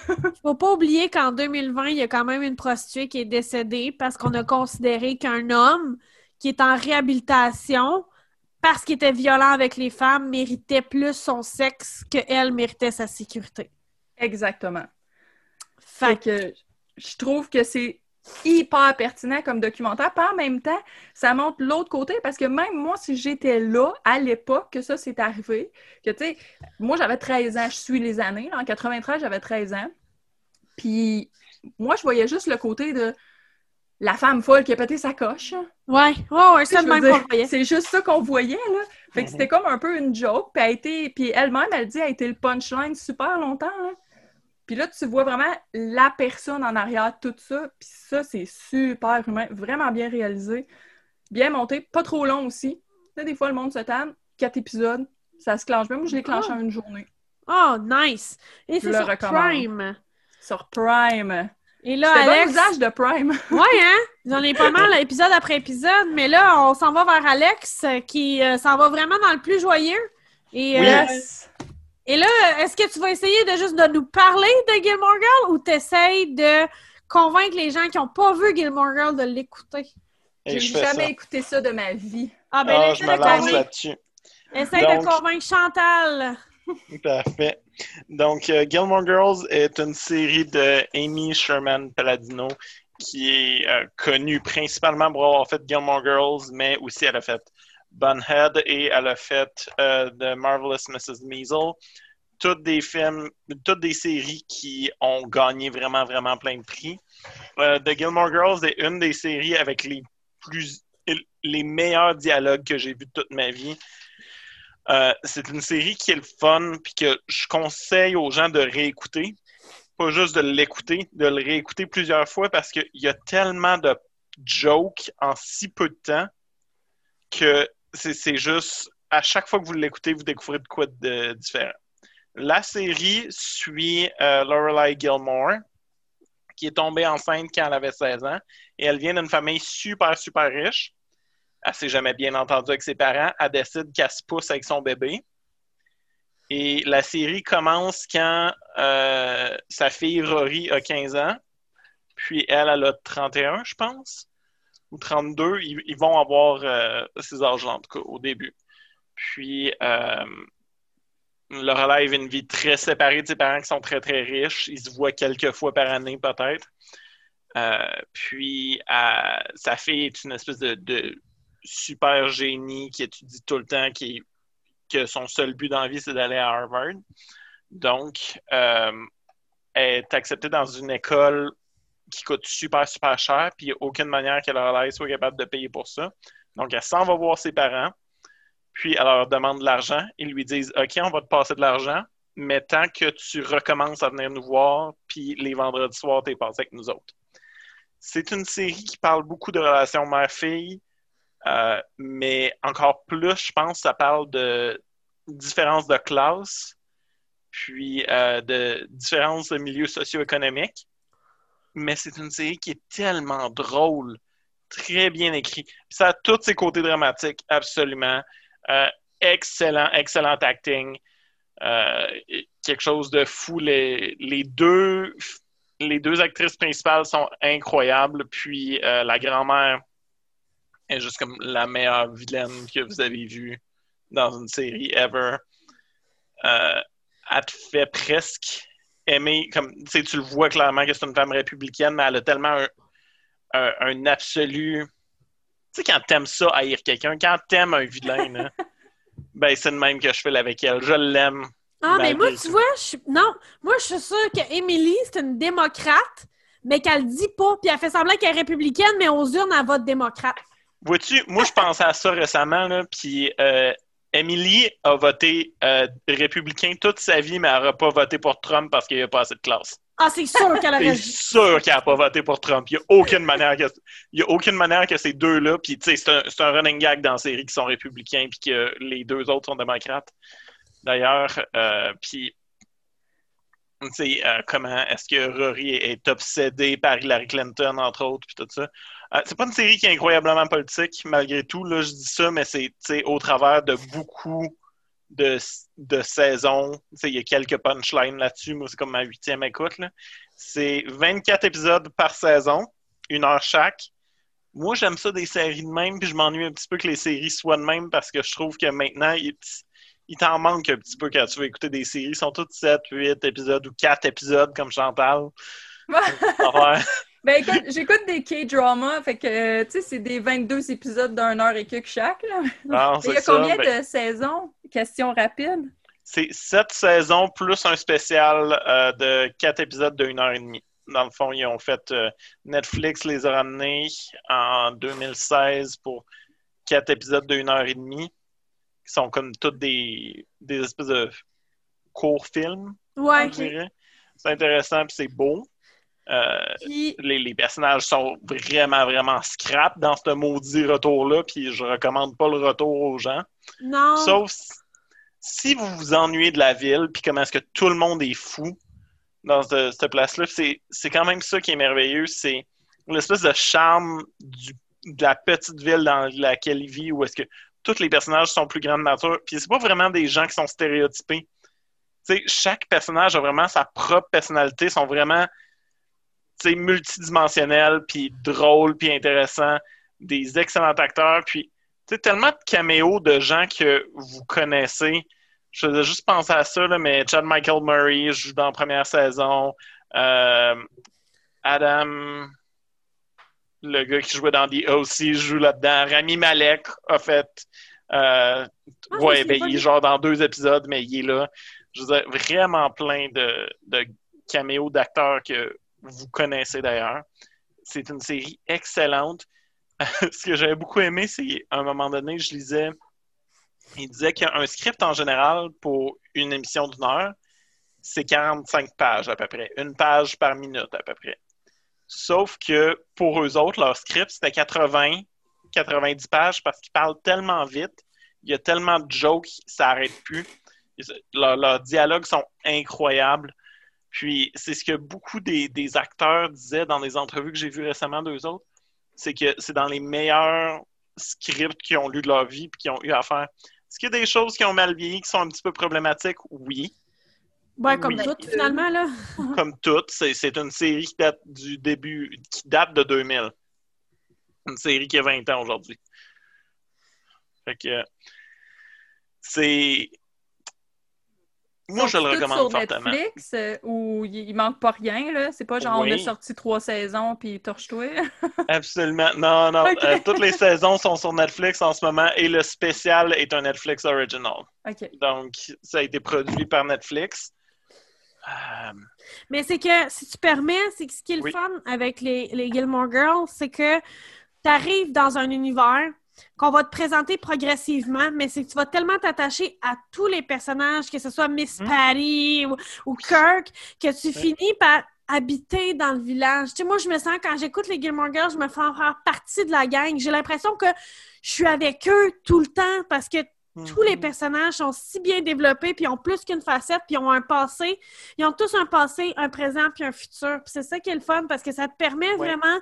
Faut pas oublier qu'en 2020, il y a quand même une prostituée qui est décédée parce qu'on a considéré qu'un homme qui est en réhabilitation parce qu'il était violent avec les femmes méritait plus son sexe qu'elle méritait sa sécurité. Exactement. Fait que je trouve que c'est hyper pertinent comme documentaire. Pas en même temps, ça montre l'autre côté parce que même moi, si j'étais là à l'époque que ça s'est arrivé, que tu sais, moi j'avais 13 ans, je suis les années. en 93, j'avais 13 ans. Puis moi, je voyais juste le côté de la femme folle qui a pété sa coche. Ouais, oh, ouais, c'est même qu'on voyait. C'est juste ça qu'on voyait, là. Fait que c'était comme un peu une joke. Puis, elle, été... puis elle-même, elle dit, a été le punchline super longtemps, là. Puis là, tu vois vraiment la personne en arrière, tout ça. Puis ça, c'est super humain, vraiment bien réalisé, bien monté, pas trop long aussi. Là, des fois, le monde se table, quatre épisodes, ça se clenche. Même moi, je l'ai clenché en une journée. Oh, nice! Et c'est sur Prime. Sur Prime. Et là, Alex? usage de Prime. ouais, hein? J'en ai pas mal, épisode après épisode. Mais là, on s'en va vers Alex, qui euh, s'en va vraiment dans le plus joyeux. Et, euh, et là, est-ce que tu vas essayer de juste de nous parler de Gilmore Girl ou t'essayes de convaincre les gens qui n'ont pas vu Gilmore Girl de l'écouter? J'ai jamais écouté ça de ma vie. Ah, ben, ah, je me lance là-dessus. Essaye de convaincre Chantal. Parfait. Donc, euh, Gilmore Girls est une série de Amy Sherman Palladino qui est euh, connue principalement pour avoir fait Gilmore Girls, mais aussi elle a fait Bunhead et elle a fait euh, The Marvelous Mrs. Measle. Toutes des films, toutes des séries qui ont gagné vraiment, vraiment plein de prix. The Gilmore Girls est une des séries avec les plus les meilleurs dialogues que j'ai vus toute ma vie. Euh, c'est une série qui est le fun, puis que je conseille aux gens de réécouter. Pas juste de l'écouter, de le réécouter plusieurs fois parce qu'il y a tellement de jokes en si peu de temps que c'est juste à chaque fois que vous l'écoutez, vous découvrez de quoi de différent. La série suit euh, Lorelai Gilmore, qui est tombée enceinte quand elle avait 16 ans, et elle vient d'une famille super, super riche elle s'est jamais bien entendue avec ses parents, elle décide qu'elle se pousse avec son bébé. Et la série commence quand euh, sa fille Rory a 15 ans, puis elle, elle a 31, je pense, ou 32. Ils, vont avoir euh, ces âges-là, en tout cas, au début. Puis, euh, leur relève une vie très séparée de ses parents qui sont très, très riches. Ils se voient quelques fois par année, peut-être. puis, sa fille est une espèce de super génie qui étudie tout le temps, qui que son seul but dans la vie, c'est d'aller à Harvard. Donc, euh, elle est acceptée dans une école qui coûte super, super cher, puis il n'y a aucune manière qu'elle soit capable de payer pour ça. Donc, elle s'en va voir ses parents, puis elle leur demande de l'argent. Ils lui disent OK, on va te passer de l'argent, mais tant que tu recommences à venir nous voir, puis les vendredis soirs, tu es passé avec nous autres. C'est une série qui parle beaucoup de relations mère-fille, euh, mais encore plus, je pense, ça parle de différence de classe, puis euh, de différence de milieu socio-économique. Mais c'est une série qui est tellement drôle, très bien écrite. Ça a tous ses côtés dramatiques, absolument. Euh, excellent, excellent acting. quelque chose de fou. Les, deux, les deux actrices principales sont incroyables. Puis la grand-mère est juste comme la meilleure vilaine que vous avez vue dans une série ever. Euh, elle fait presque aimer, comme tu le vois clairement que c'est une femme républicaine, mais elle a tellement un, un, un absolu. Tu sais, quand t'aimes ça, haïr quelqu'un, quand t'aimes un vilain, là, ben c'est le même que je fais avec elle. Je l'aime. Ah, mais moi, tu vois, je suis... non, moi, je suis sûre que Emily, c'est une démocrate, mais qu'elle dit pas, puis elle fait semblant qu'elle est républicaine, mais aux urnes, elle vote démocrate. Vois-tu, moi, je pensais à ça récemment, là, puis euh, Emily a voté euh, républicain toute sa vie, mais elle n'aura pas voté pour Trump parce qu'il n'y a pas assez de classe. Ah, c'est sûr qu'elle aurait C'est sûr qu'elle n'a pas voté pour Trump. Il n'y a aucune manière que, il y a aucune manière que ces deux-là, puis tu sais, c'est un, c'est un running gag dans la série qui sont républicains, puis que les deux autres sont démocrates. D'ailleurs, euh, puis tu sais, euh, comment est-ce que Rory est, est obsédé par Hillary Clinton, entre autres, puis tout ça. Euh, c'est pas une série qui est incroyablement politique, malgré tout. Là, je dis ça, mais c'est au travers de beaucoup de, de saisons. Il y a quelques punchlines là-dessus. Moi, c'est comme ma huitième écoute. là. C'est 24 épisodes par saison, une heure chaque. Moi, j'aime ça des séries de même, puis je m'ennuie un petit peu que les séries soient de même parce que je trouve que maintenant, il, il t'en manque un petit peu quand tu veux écouter des séries. Ils sont toutes 7, 8 épisodes ou 4 épisodes comme Chantal. Ben écoute, j'écoute des K-dramas, fait que, tu sais, c'est des 22 épisodes d'une heure et quelques chaque, là. Non, Il y a ça. combien Ben, de saisons? Question rapide. C'est sept saisons plus un spécial euh, de quatre épisodes de une heure et demie. Dans le fond, ils ont fait euh, Netflix les a ramenés en 2016 pour quatre épisodes de une heure et demie, qui sont comme toutes des, des espèces de courts films, Ouais. dirais. C'est intéressant puis c'est beau. Euh, Puis, les, les personnages sont vraiment, vraiment scrap dans ce maudit retour-là, puis je recommande pas le retour aux gens. non. Sauf si- si vous vous ennuyez de la ville, puis comment est-ce que tout le monde est fou dans ce- cette place-là, c'est c'est quand même ça qui est merveilleux, c'est l'espèce de charme du- de la petite ville dans laquelle il vit, où est-ce que tous les personnages sont plus grands de nature, puis c'est pas vraiment des gens qui sont stéréotypés. Tu sais, chaque personnage a vraiment sa propre personnalité, sont vraiment multidimensionnels, puis drôles, puis intéressants, des excellents acteurs, puis tellement de caméos de gens que vous connaissez. Je faisais juste penser à ça, là, mais Chad Michael Murray joue dans la première saison. Euh, Adam, le gars qui jouait dans The OC, joue là-dedans. Rami Malek a fait. euh, Ah, ouais, ben, il est genre dans deux épisodes, mais il est là. Je veux dire, vraiment plein de, de caméos d'acteurs que vous connaissez d'ailleurs. C'est une série excellente. Ce que j'avais beaucoup aimé, c'est à un moment donné, je lisais, il disait qu'un script en général pour une émission d'une heure, c'est 45 pages à peu près. Une page par minute à peu près. Sauf que pour eux autres, leur script, c'était 80, 90 pages parce qu'ils parlent tellement vite, il y a tellement de jokes, ça n'arrête plus. Leurs, leurs dialogues sont incroyables. Puis c'est ce que beaucoup des, des acteurs disaient dans des entrevues que j'ai vues récemment d'eux autres, c'est que c'est dans les meilleurs scripts qu'ils ont lu de leur vie et qu'ils ont eu à faire. Est-ce qu'il y a des choses qui ont mal vieilli, qui sont un petit peu problématiques? Oui. Ouais, comme Oui. tout, finalement, là. Comme toutes, c'est c'est une série qui date du début, qui date de 2000. Une série qui a 20 ans aujourd'hui. Fait que c'est. Moi, je le recommande sur fortement. Netflix euh, où il manque pas rien, là. C'est pas genre on a sorti trois saisons puis torche-toi. Absolument. Non, non. Euh, toutes les saisons sont sur Netflix en ce moment et le spécial est un Netflix original. OK. Donc, ça a été produit par Netflix. Euh, Mais c'est que, si tu permets, c'est que ce qui est le Oui. fun avec les, les Gilmore Girls, c'est que tu arrives dans un univers qu'on va te présenter progressivement, mais c'est que tu vas tellement t'attacher à tous les personnages, que ce soit Miss Hmm. Patty ou, ou Kirk, que tu finis par habiter dans le village. Tu sais, moi, je me sens, quand j'écoute les Gilmore Girls, je me sens faire partie de la gang. J'ai l'impression que je suis avec eux tout le temps parce que tous les personnages sont si bien développés, puis ils ont plus qu'une facette, puis ils ont un passé. Ils ont tous un passé, un présent, puis un futur. Puis c'est ça qui est le fun, parce que ça te permet Ouais. vraiment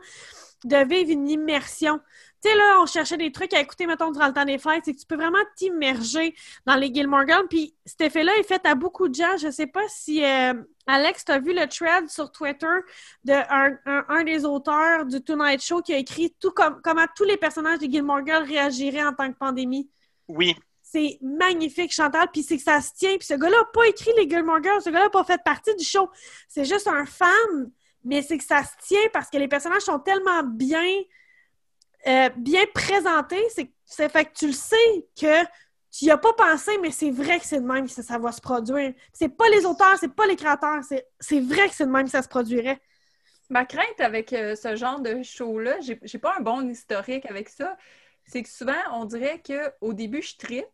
de vivre une immersion. Tu sais, là, on cherchait des trucs à écouter, mettons, durant le temps des fêtes, c'est que tu peux vraiment t'immerger dans les Gilmore Girls. Puis cet effet-là est fait à beaucoup de gens. Je sais pas si, euh, Alex, tu as vu le thread sur Twitter de un, un- un des auteurs du Tonight Show qui a écrit tout comme, comment tous les personnages des Gilmore Girls réagiraient en tant que pandémie. Oui, c'est magnifique, Chantal, puis c'est que ça se tient. Puis ce gars-là n'a pas écrit les Gilmore Girls, ce gars-là n'a pas fait partie du show. C'est juste un fan, mais c'est que ça se tient parce que les personnages sont tellement bien, euh, bien présentés. C'est fait que tu le sais que tu n'y as pas pensé, mais c'est vrai que c'est de même que ça, va se produire. C'est pas les auteurs, c'est pas les créateurs, c'est vrai que c'est de même que ça se produirait. Ma crainte avec euh, ce genre de show-là, j'ai pas un bon historique avec ça, c'est que souvent, on dirait qu'au début, je tripe,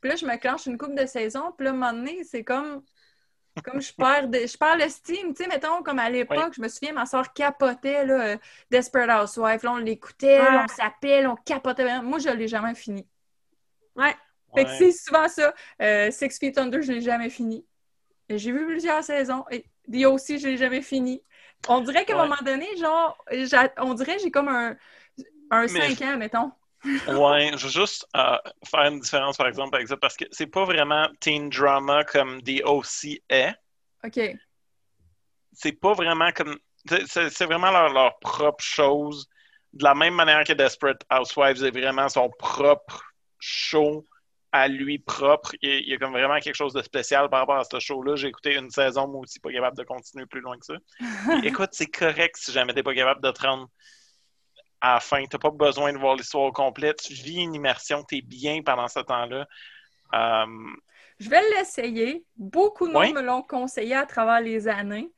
puis là, je me une coupe de saison, puis là, à un moment donné, c'est comme comme je perds, de, je perds le steam, tu sais, mettons, comme à l'époque, je me souviens, ma soeur capotait, là, euh, Desperate Housewives, là, on l'écoutait, on s'appelle, on capotait. Moi, je l'ai jamais fini. Ouais. Fait que c'est souvent ça. Euh, Six Feet Under, je l'ai jamais fini. J'ai vu plusieurs saisons. Et The aussi, je l'ai jamais fini. On dirait qu'à un moment donné, genre, on dirait j'ai comme un, un 5 ans, mettons ouais, je veux juste euh, faire une différence, par exemple, avec ça, parce que c'est pas vraiment teen drama comme The OC est. OK. C'est pas vraiment comme. C'est vraiment leur, propre chose. De la même manière que Desperate Housewives est vraiment son propre show à lui propre. Il, y a comme vraiment quelque chose de spécial par rapport à ce show-là. J'ai écouté une saison, moi aussi, pas capable de continuer plus loin que ça. écoute, c'est correct si jamais t'es pas capable de te rendre à la fin. Tu n'as pas besoin de voir l'histoire complète. Tu vis une immersion, tu es bien pendant ce temps-là. Euh, je vais l'essayer. Beaucoup de monde me l'ont conseillé à travers les années.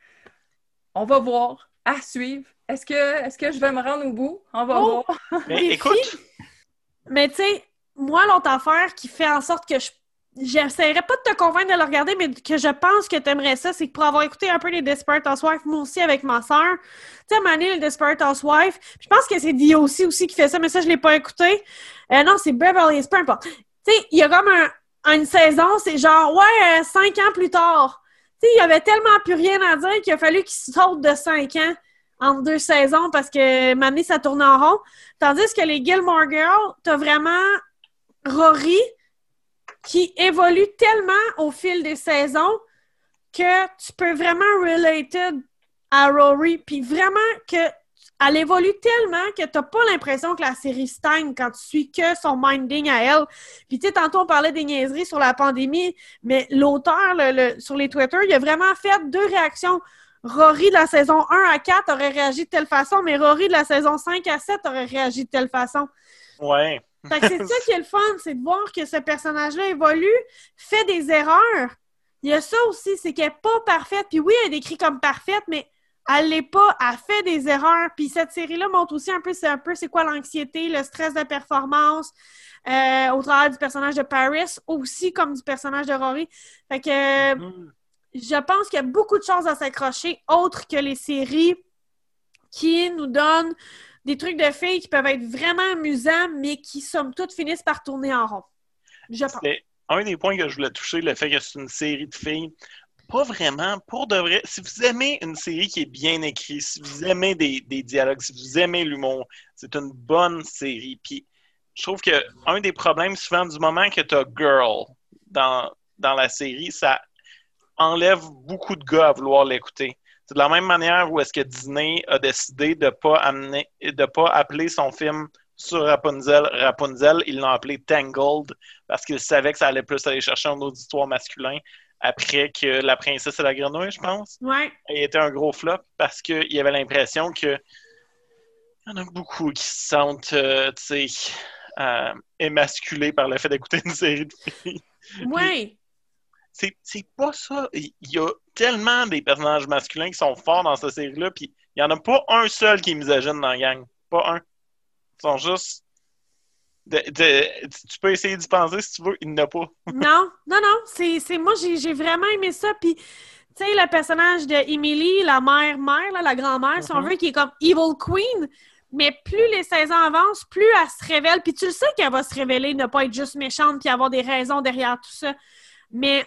On va voir. À suivre. Est-ce que, est que je vais me rendre au bout? On va oh! voir. Mais écoute. Mais tu sais, moi, l'autre affaire qui fait en sorte que je j'essaierai pas de te convaincre de le regarder, mais que je pense que tu aimerais ça, c'est que pour avoir écouté un peu les Desperate Housewives, moi aussi avec ma soeur, tu sais, Mané, les Desperate Housewives, je pense que c'est Dio aussi, aussi qui fait ça, mais ça, je l'ai pas écouté. Euh, non, c'est Beverly Hills, peu importe. Tu sais, il y a comme un, une saison, c'est genre, ouais, euh, cinq ans plus tard. Tu sais, il y avait tellement plus rien à dire qu'il a fallu qu'il saute de cinq ans entre deux saisons parce que Mané, ça tourne en rond. Tandis que les Gilmore Girls, t'as vraiment Rory, qui évolue tellement au fil des saisons que tu peux vraiment related à Rory, puis vraiment que elle évolue tellement que t'as pas l'impression que la série stagne quand tu suis que son minding à elle. Puis tu sais, tantôt on parlait des niaiseries sur la pandémie, mais l'auteur sur les Twitter, il a vraiment fait deux réactions. Rory de la saison 1 à 4 aurait réagi de telle façon, mais Rory de la saison 5 à 7 aurait réagi de telle façon. Ouais. Fait que c'est ça qui est le fun, c'est de voir que ce personnage-là évolue, fait des erreurs. Il y a ça aussi, c'est qu'elle n'est pas parfaite. Puis oui, elle est décrite comme parfaite, mais elle l'est pas, elle fait des erreurs. Puis cette série-là montre aussi un peu, c'est un peu c'est quoi l'anxiété, le stress de performance euh, au travers du personnage de Paris, aussi comme du personnage de Rory. Fait que mm-hmm. je pense qu'il y a beaucoup de choses à s'accrocher, autres que les séries qui nous donnent des trucs de filles qui peuvent être vraiment amusants, mais qui, somme toute, finissent par tourner en rond. Je pense. Un des points que je voulais toucher, le fait que c'est une série de filles, pas vraiment, pour de vrai. Si vous aimez une série qui est bien écrite, si vous aimez des, dialogues, si vous aimez l'humour, c'est une bonne série. Puis je trouve que un des problèmes, souvent, du moment que tu as Girl dans, dans la série, ça enlève beaucoup de gars à vouloir l'écouter. C'est de la même manière où est-ce que Disney a décidé de pas amener, de pas appeler son film sur Rapunzel Rapunzel, ils l'ont appelé Tangled parce qu'ils savaient que ça allait plus aller chercher un auditoire masculin après que La princesse et la grenouille, je pense. Ouais. Il était un gros flop parce qu'il y avait l'impression que il y en a beaucoup qui se sentent, euh, tu sais, euh, émasculés par le fait d'écouter une série de filles. Oui c'est pas ça. Il y a tellement des personnages masculins qui sont forts dans cette série-là, puis il y en a pas un seul qui est misogyne dans la gang. Pas un. Ils sont juste. tu peux essayer d'y penser si tu veux, il n'y en a pas. non, non, non. C'est moi, j'ai vraiment aimé ça. Puis, tu sais, le personnage de Emily, la mère-mère, la grand-mère, si on mm-hmm. veut, qui est comme Evil Queen. Mais plus les saisons avancent, plus elle se révèle. Puis tu le sais qu'elle va se révéler, ne pas être juste méchante, puis avoir des raisons derrière tout ça. Mais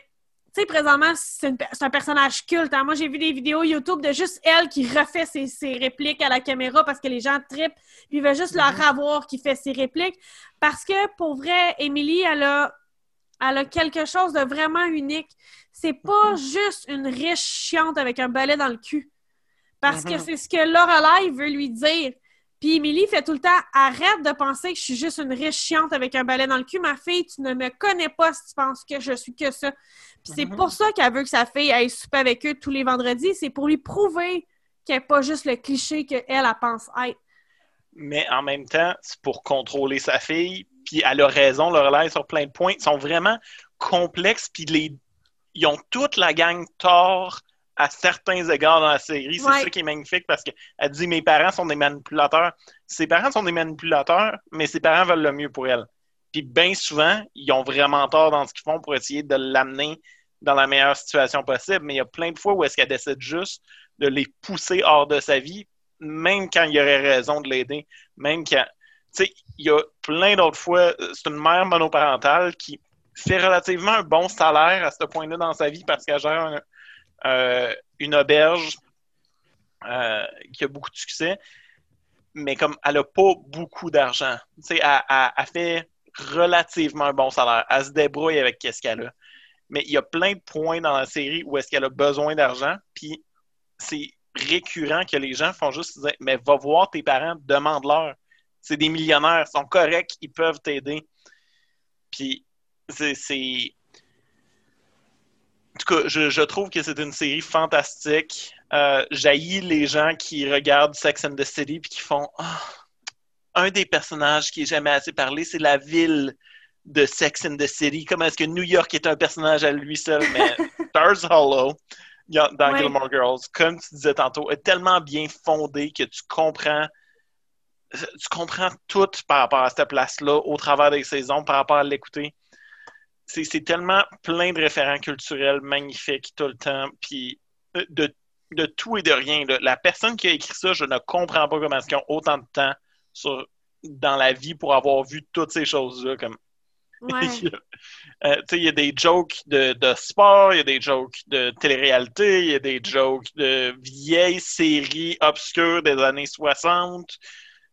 tu sais, présentement, c'est un personnage culte. Hein. Moi, j'ai vu des vidéos YouTube de juste elle qui refait ses, répliques à la caméra parce que les gens trippent, puis ils veulent juste leur mm-hmm. avoir qui fait ses répliques. Parce que, pour vrai, Émilie, elle a, elle a quelque chose de vraiment unique. C'est pas mm-hmm. juste une riche chiante avec un balai dans le cul. Parce que mm-hmm. c'est ce que Lorelai veut lui dire. Puis Émilie fait tout le temps arrête de penser que je suis juste une riche chiante avec un balai dans le cul. Ma fille, tu ne me connais pas si tu penses que je suis que ça. Puis c'est Mhm. pour ça qu'elle veut que sa fille aille souper avec eux tous les vendredis. C'est pour lui prouver qu'elle n'est pas juste le cliché qu'elle, elle, pense être. Mais en même temps, c'est pour contrôler sa fille. Puis elle a raison, Lorelai, sur plein de points. Ils sont vraiment complexes. Puis les... ils ont toute la gang tort à certains égards dans la série. C'est Ouais. ça qui est magnifique parce qu'elle dit mes parents sont des manipulateurs. Ses parents sont des manipulateurs, mais ses parents veulent le mieux pour elle. Puis bien souvent, ils ont vraiment tort dans ce qu'ils font pour essayer de l'amener dans la meilleure situation possible. Mais il y a plein de fois où est-ce qu'elle décide juste de les pousser hors de sa vie, même quand il y aurait raison de l'aider, même quand. Tu sais, il y a plein d'autres fois, c'est une mère monoparentale qui fait relativement un bon salaire à ce point-là dans sa vie parce qu'elle gère un- euh, une auberge euh, qui a beaucoup de succès, mais comme elle n'a pas beaucoup d'argent. Elle, elle- elle fait relativement un bon salaire. Elle se débrouille avec qu'est-ce qu'elle a. Mais il y a plein de points dans la série où est-ce qu'elle a besoin d'argent, puis c'est récurrent que les gens font juste Mais va voir tes parents, demande-leur. C'est des millionnaires, ils sont corrects, ils peuvent t'aider. Puis c'est. En tout cas, je, je trouve que c'est une série fantastique. Euh, J'haïs les gens qui regardent Sex and the City puis qui font Ah, un des personnages qui est jamais assez parlé, c'est la ville de Sex and the City. Comment est-ce que New York est un personnage à lui seul? Mais Stars Hollow, dans Ouais. Gilmore Girls, comme tu disais tantôt, est tellement bien fondé que tu comprends tu comprends tout par rapport à cette place-là au travers des saisons, par rapport à l'écouter. C'est tellement plein de référents culturels magnifiques tout le temps, puis euh, de, de tout et de rien. là. La personne qui a écrit ça, je ne comprends pas comment est-ce qu'ils ont autant de temps sur, dans la vie pour avoir vu toutes ces choses-là. Comme Ouais. Euh, il y a des jokes de, de sport, il y a des jokes de télé-réalité, il y a des jokes de vieilles séries obscures des années 60,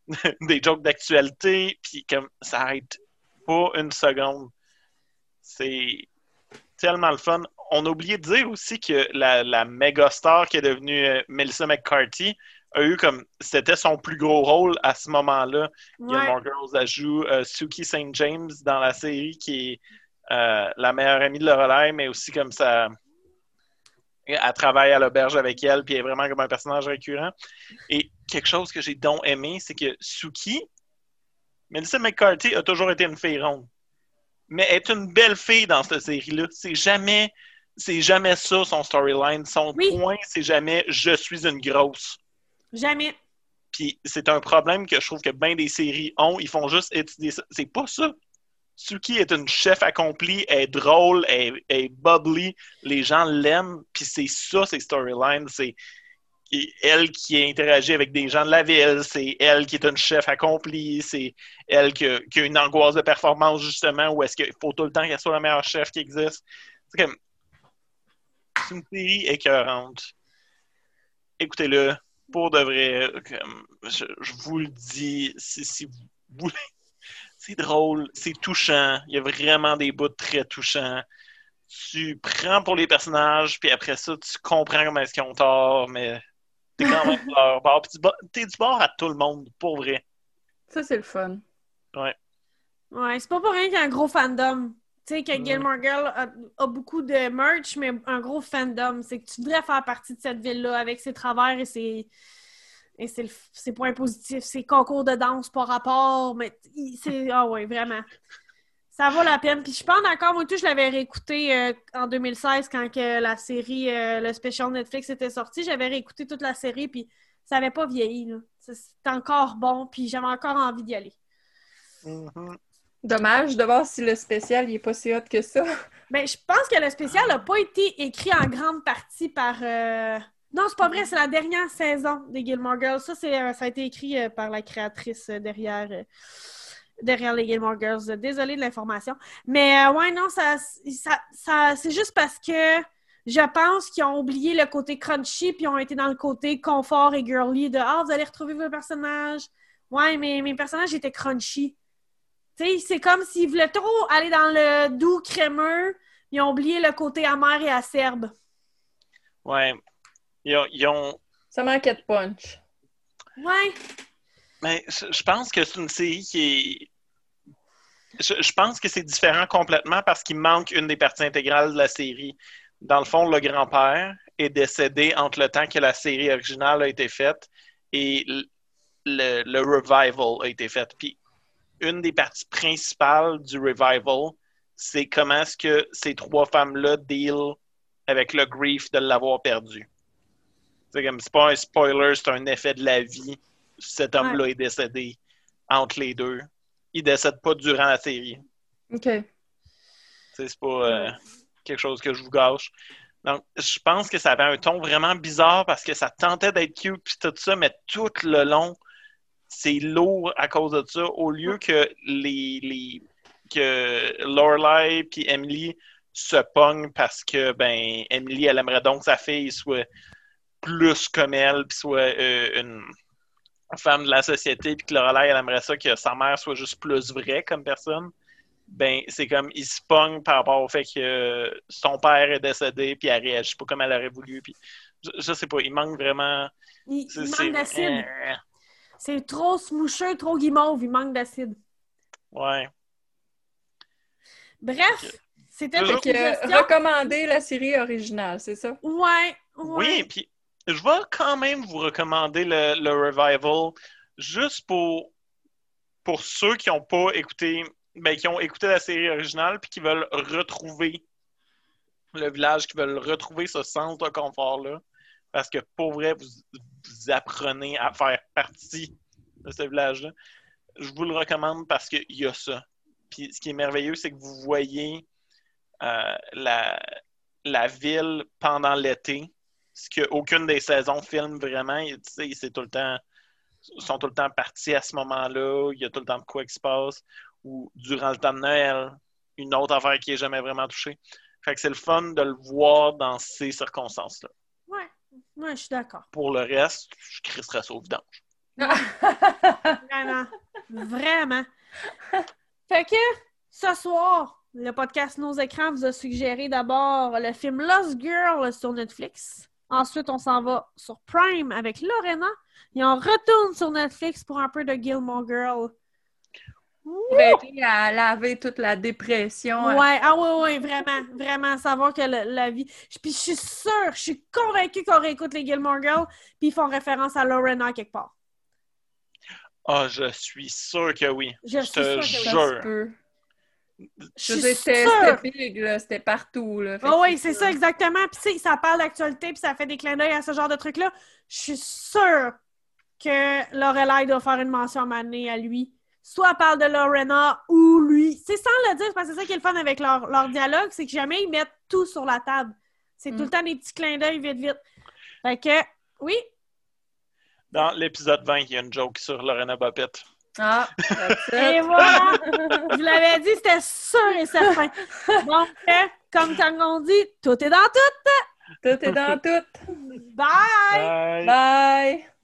des jokes d'actualité, puis comme ça arrête pas une seconde. C'est tellement le fun. On a oublié de dire aussi que la, la méga star qui est devenue euh, Melissa McCarthy a eu comme c'était son plus gros rôle à ce moment-là. Ouais. Gilmore Girls, elle joue euh, Suki St. James dans la série qui est euh, la meilleure amie de Lorelai, mais aussi comme ça. Elle travaille à l'auberge avec elle, puis elle est vraiment comme un personnage récurrent. Et quelque chose que j'ai donc aimé, c'est que Suki, Melissa McCarthy a toujours été une fille ronde. Mais elle est une belle fille dans cette série-là. C'est jamais, c'est jamais ça son storyline. Son Oui. point, c'est jamais je suis une grosse. Jamais. Puis c'est un problème que je trouve que bien des séries ont. Ils font juste étudier ça. C'est pas ça. Suki est une chef accomplie, elle est drôle, elle est bubbly, les gens l'aiment, puis c'est ça, ses storylines. C'est elle qui interagit avec des gens de la ville, c'est elle qui est une chef accomplie, c'est elle qui a, une angoisse de performance, justement, où est-ce qu'il faut tout le temps qu'elle soit la meilleure chef qui existe. C'est comme. Une série écœurante. Écoutez-le, pour de vrai, je vous le dis, si, si vous voulez. C'est drôle, c'est touchant. Il y a vraiment des bouts très touchants. Tu prends pour les personnages, puis après ça, tu comprends comment est-ce qu'ils ont tort, mais t'es quand même de leur bord. Puis t'es du bord à tout le monde, pour vrai. Ça, c'est le fun. Ouais, c'est pas pour rien qu'il y a un gros fandom. Tu sais, que Mm. Gilmore Girl a, a beaucoup de merch, mais un gros fandom. C'est que tu devrais faire partie de cette ville-là avec ses travers et ses, et ses, ses points positifs, ses concours de danse par rapport. Mais c'est. Ah ouais, vraiment. Ça vaut la peine. Puis je suis pas d'accord. Moi, tout, je l'avais réécouté euh, en 2016 quand que la série, euh, le special Netflix était sorti. J'avais réécouté toute la série, puis ça avait pas vieilli. c'est encore bon, puis j'avais encore envie d'y aller. Mhm. Dommage de voir si le spécial il est pas si hot que ça. Ben, je pense que le spécial n'a pas été écrit en grande partie par. euh, Non, c'est pas vrai, c'est la dernière saison des Gilmore Girls. Ça, c'est, euh, ça a été écrit par la créatrice derrière, euh, derrière les Gilmore Girls. Désolée de l'information. Mais euh, ouais, non, ça, ça, ça- c'est juste parce que je pense qu'ils ont oublié le côté crunchy puis ont été dans le côté confort et girly de Ah, vous allez retrouver vos personnages. Ouais, mais mes personnages étaient crunchy. Tu sais, c'est comme s'ils voulaient trop aller dans le doux crémeux, ils ont oublié le côté amer et acerbe. Ouais. Ils ont, ils ont- Ça manquait de punch. Ouais. Mais je je pense que c'est une série qui est. Je, pense que c'est différent complètement parce qu'il manque une des parties intégrales de la série. Dans le fond, le grand-père est décédé entre le temps que la série originale a été faite et le revival a été fait. Puis une des parties principales du revival, c'est comment est-ce que ces trois femmes-là deal avec le grief de l'avoir perdu. C'est comme c'est pas un spoiler, c'est un effet de la vie. Cet homme-là est décédé entre les deux. Il décède pas durant la série. OK. C'est pas euh, quelque chose que je vous gâche. Donc, je pense que ça avait un ton vraiment bizarre parce que ça tentait d'être cute puis tout ça, mais tout le long, c'est lourd à cause de ça. Au lieu que les, les que Lorelai puis Emily se pognent parce que ben Emily elle aimerait donc que sa fille soit plus comme elle puis soit euh, une femme de la société puis que Lorelai elle aimerait ça que sa mère soit juste plus vraie comme personne ben c'est comme il se pogne par rapport au fait que son père est décédé puis elle réagit pas comme elle aurait voulu puis je, je sais pas il manque vraiment Il, manque d'acide. euh, C'est trop smoucheux, trop guimauve, il manque d'acide. ouais Bref, c'était que, suggestion. recommander la série originale, c'est ça? Ouais, Oui, ouais. puis je vais quand même vous recommander le, revival juste pour, pour ceux qui n'ont pas écouté, ben, qui ont écouté la série originale puis qui veulent retrouver le village, qui veulent retrouver ce sens de confort-là. Parce que pour vrai, vous, vous apprenez à faire partie de ce village-là. Je vous le recommande parce qu'il y a ça. Puis ce qui est merveilleux, c'est que vous voyez euh, la, la ville pendant l'été ce qu'aucune des saisons filme vraiment. Tu sais, c'est tout le temps. Sont tout le temps partis à ce moment-là. Il y a tout le temps de quoi qui se passe. Ou durant le temps de Noël, une autre affaire qui n'est jamais vraiment touchée. Fait que c'est le fun de le voir dans ces circonstances-là. Ouais, ouais, je suis d'accord. Pour le reste, je crisserais ça au vidange. Vraiment. Vraiment. Fait que ce soir, le podcast Nos écrans vous a suggéré d'abord le film Lost Girl sur Netflix. Ensuite, on s'en va sur Prime avec Lorena. Et on retourne sur Netflix pour un peu de Gilmore Girl. Pour aider à laver toute la dépression. Ouais, ah ouais, ouais, vraiment, vraiment, savoir que le- la vie. Puis je suis sûre, je suis convaincue qu'on réécoute les Gilmore Girls, puis ils font référence à Lorena quelque part. Ah, je suis sûr que oui. Je Je suis te sûre que oui. Jure. Je c'était c'était big, là. C'était partout, là. Que oui, c'est ça, exactement. Puis, tu sais, ça parle d'actualité, puis ça fait des clins d'œil à ce genre de trucs-là. Je suis sûre que Lorelai doit faire une mention à un moment donné à lui. Soit elle parle de Lorena ou lui. C'est sans le dire, parce que c'est ça qui est le fun avec leur, leur dialogue, c'est que jamais ils mettent tout sur la table. C'est tout Mm. le temps des petits clins d'œil vite, vite. Fait que, oui, Dans l'épisode 20, il y a une joke sur Lorena Bobbitt. Ah, et voilà! Je vous l'avais dit, c'était sûr et certain. Donc, euh, comme quand on dit, tout est dans tout. Tout est dans tout. Bye! Bye! Bye!